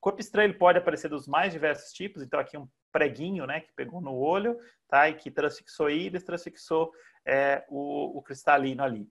corpo estranho pode aparecer dos mais diversos tipos, então aqui um preguinho, né, que pegou no olho, tá, e que transfixou íris, transfixou é, o, o cristalino ali.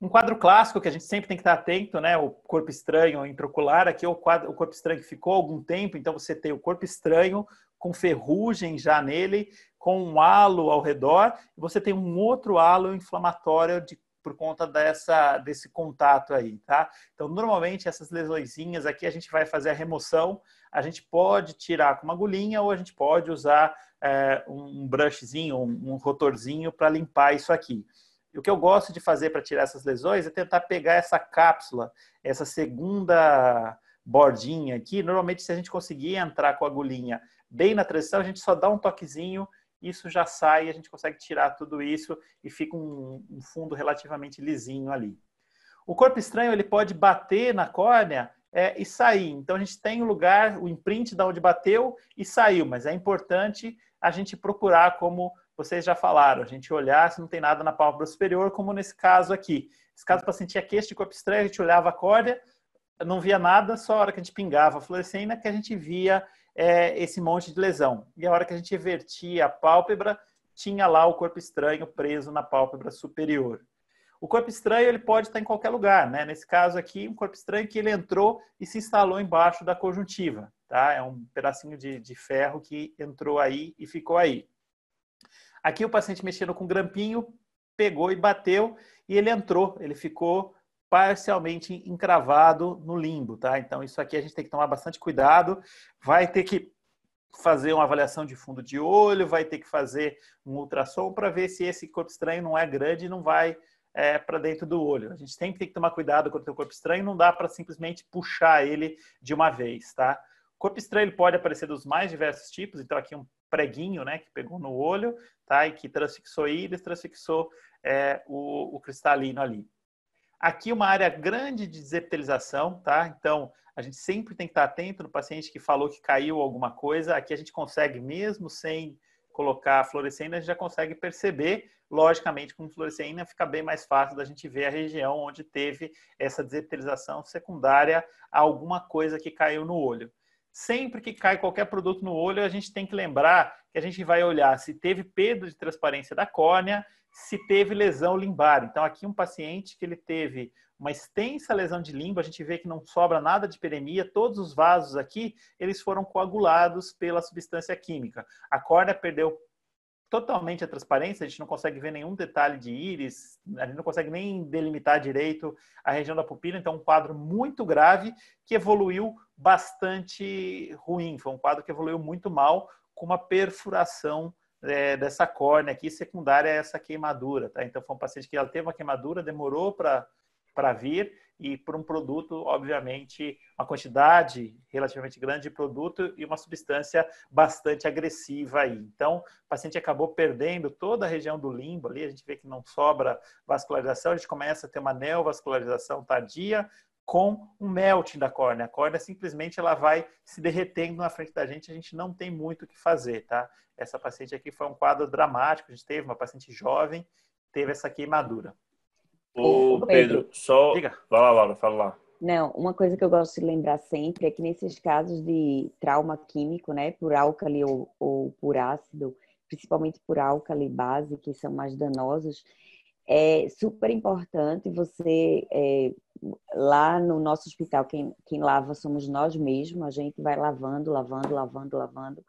Um quadro clássico que a gente sempre tem que estar atento, né? O corpo estranho intraocular. Aqui é o, quadro, o corpo estranho que ficou algum tempo, então você tem o corpo estranho com ferrugem já nele, com um halo ao redor, e você tem um outro halo inflamatório de, por conta dessa, desse contato aí, tá? Então, normalmente, essas lesõezinhas aqui, a gente vai fazer a remoção, a gente pode tirar com uma agulhinha ou a gente pode usar é, um brushzinho, um, um rotorzinho para limpar isso aqui. E o que eu gosto de fazer para tirar essas lesões é tentar pegar essa cápsula, essa segunda bordinha aqui. Normalmente, se a gente conseguir entrar com a agulhinha bem na transição, a gente só dá um toquezinho, isso já sai, a gente consegue tirar tudo isso e fica um, um fundo relativamente lisinho ali. O corpo estranho ele pode bater na córnea é, e sair. Então a gente tem o lugar, o imprint da onde bateu e saiu, mas é importante a gente procurar, como vocês já falaram, a gente olhar se não tem nada na pálpebra superior, como nesse caso aqui. Nesse caso, o paciente tinha queixo de corpo estranho, a gente olhava a córnea, não via nada, só a hora que a gente pingava a fluorescina que a gente via é, esse monte de lesão. E a hora que a gente invertia a pálpebra, tinha lá o corpo estranho preso na pálpebra superior. O corpo estranho ele pode estar em qualquer lugar, né? Nesse caso aqui, um corpo estranho que ele entrou e se instalou embaixo da conjuntiva, tá? É um pedacinho de, de ferro que entrou aí e ficou aí. Aqui o paciente mexendo com grampinho, pegou e bateu e ele entrou, ele ficou parcialmente encravado no limbo, tá? Então, isso aqui a gente tem que tomar bastante cuidado. Vai ter que fazer uma avaliação de fundo de olho, vai ter que fazer um ultrassom para ver se esse corpo estranho não é grande e não vai é, para dentro do olho. A gente tem que tomar cuidado com o corpo estranho, não dá para simplesmente puxar ele de uma vez, tá? O corpo estranho pode aparecer dos mais diversos tipos, então aqui um preguinho, né, que pegou no olho, tá? E que transfixou íris, transfixou é, o, o cristalino ali. Aqui uma área grande de desepitelização, tá? Então, a gente sempre tem que estar atento no paciente que falou que caiu alguma coisa. Aqui a gente consegue, mesmo sem colocar a fluorescência, a gente já consegue perceber. Logicamente, com fluorescência fica bem mais fácil da gente ver a região onde teve essa desepitelização secundária a alguma coisa que caiu no olho. Sempre que cai qualquer produto no olho, a gente tem que lembrar que a gente vai olhar se teve perda de transparência da córnea, se teve lesão limbar. Então, aqui um paciente que ele teve uma extensa lesão de limbo, a gente vê que não sobra nada de peremia, todos os vasos aqui, eles foram coagulados pela substância química. A córnea perdeu totalmente a transparência, a gente não consegue ver nenhum detalhe de íris, a gente não consegue nem delimitar direito a região da pupila, então um quadro muito grave que evoluiu bastante ruim, foi um quadro que evoluiu muito mal, com uma perfuração é, dessa córnea aqui, secundária a essa queimadura, tá? Então foi um paciente que ela teve uma queimadura, demorou para vir e por um produto, obviamente, uma quantidade relativamente grande de produto e uma substância bastante agressiva aí. Então, o paciente acabou perdendo toda a região do limbo ali, a gente vê que não sobra vascularização, a gente começa a ter uma neovascularização tardia, com um melting da córnea. A córnea simplesmente ela vai se derretendo na frente da gente, a gente não tem muito o que fazer, tá? Essa paciente aqui foi um quadro dramático, a gente teve uma paciente jovem, teve essa queimadura. Ô, Pedro, Pedro, só. Diga. Vai lá, Laura, fala lá. Não, uma coisa que eu gosto de lembrar sempre é que nesses casos de trauma químico, né, por álcali ou, ou por ácido, principalmente por álcali base, que são mais danosos, é super importante você, é, lá no nosso hospital, quem, quem lava somos nós mesmos, a gente vai lavando, lavando, lavando, lavando.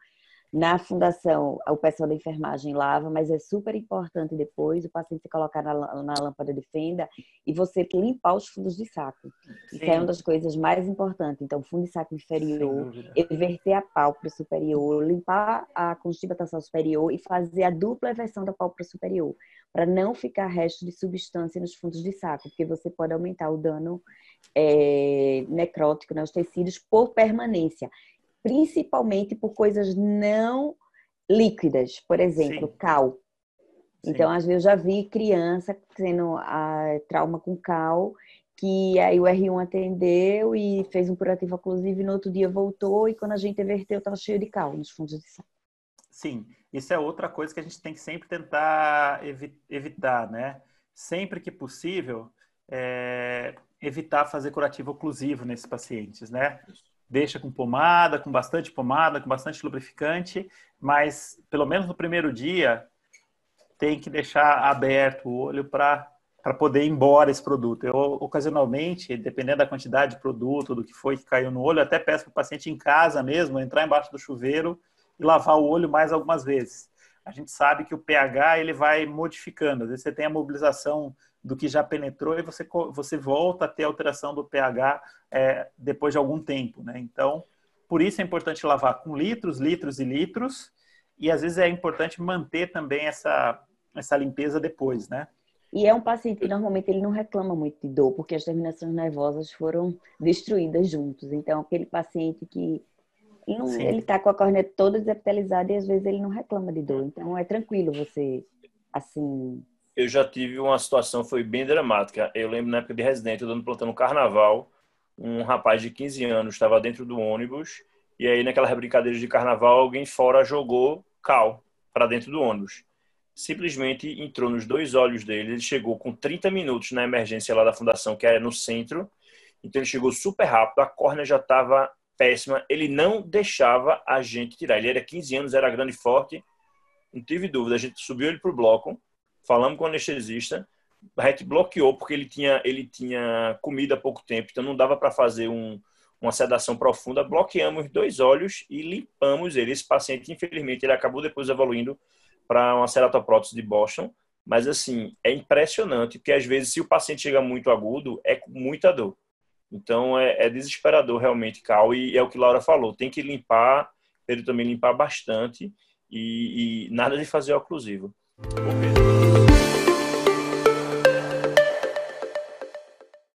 Na fundação, o pessoal da enfermagem lava, mas é super importante depois o paciente se colocar na, na lâmpada de fenda e você limpar os fundos de saco. Sim. Isso é uma das coisas mais importantes. Então, fundo de saco inferior, everter a pálpebra superior, limpar a tarsal superior e fazer a dupla eversão da pálpebra superior, para não ficar resto de substância nos fundos de saco, porque você pode aumentar o dano é, necrótico nos tecidos por permanência principalmente por coisas não líquidas, por exemplo, Sim. cal. Então, Sim. às vezes eu já vi criança tendo a trauma com cal, que aí o R1 atendeu e fez um curativo oclusivo e no outro dia voltou e quando a gente inverteu estava cheio de cal nos fundos de saco. Sim, isso é outra coisa que a gente tem que sempre tentar evi evitar, né? sempre que possível, é, evitar fazer curativo oclusivo nesses pacientes, né? Deixa com pomada, com bastante pomada, com bastante lubrificante, mas pelo menos no primeiro dia tem que deixar aberto o olho para para poder ir embora esse produto. Eu, ocasionalmente, dependendo da quantidade de produto, do que foi que caiu no olho, até peço para o paciente em casa mesmo entrar embaixo do chuveiro e lavar o olho mais algumas vezes. A gente sabe que o pH ele vai modificando. Às vezes você tem a mobilização do que já penetrou e você, você volta a ter alteração do pH é, depois de algum tempo, né? Então, por isso é importante lavar com litros, litros e litros, e às vezes é importante manter também essa, essa limpeza depois, né? E é um paciente que normalmente ele não reclama muito de dor, porque as terminações nervosas foram destruídas juntos. Então, aquele paciente que ele está com a córnea toda desepitalizada e às vezes ele não reclama de dor. Então, é tranquilo você, assim, eu já tive uma situação, foi bem dramática. Eu lembro na época de residente, eu dando plantão no carnaval, um rapaz de 15 anos estava dentro do ônibus, e aí naquela brincadeira de carnaval, alguém fora jogou cal para dentro do ônibus. Simplesmente entrou nos dois olhos dele, ele chegou com 30 minutos na emergência lá da fundação, que era no centro, então ele chegou super rápido, a córnea já estava péssima, ele não deixava a gente tirar. Ele era 15 anos, era grande e forte, não tive dúvida, a gente subiu ele para o bloco, falamos com o anestesista, a gente bloqueou porque ele tinha, ele tinha comida há pouco tempo, então não dava para fazer um, uma sedação profunda. Bloqueamos dois olhos e limpamos ele. Esse paciente, infelizmente, ele acabou depois evoluindo para uma ceratoprótese de Boston. Mas, assim, é impressionante, porque às vezes, se o paciente chega muito agudo, é com muita dor. Então, é, é desesperador realmente, Cal. E é o que Laura falou: tem que limpar, ele também limpar bastante e, e nada de fazer oclusivo. Pedro.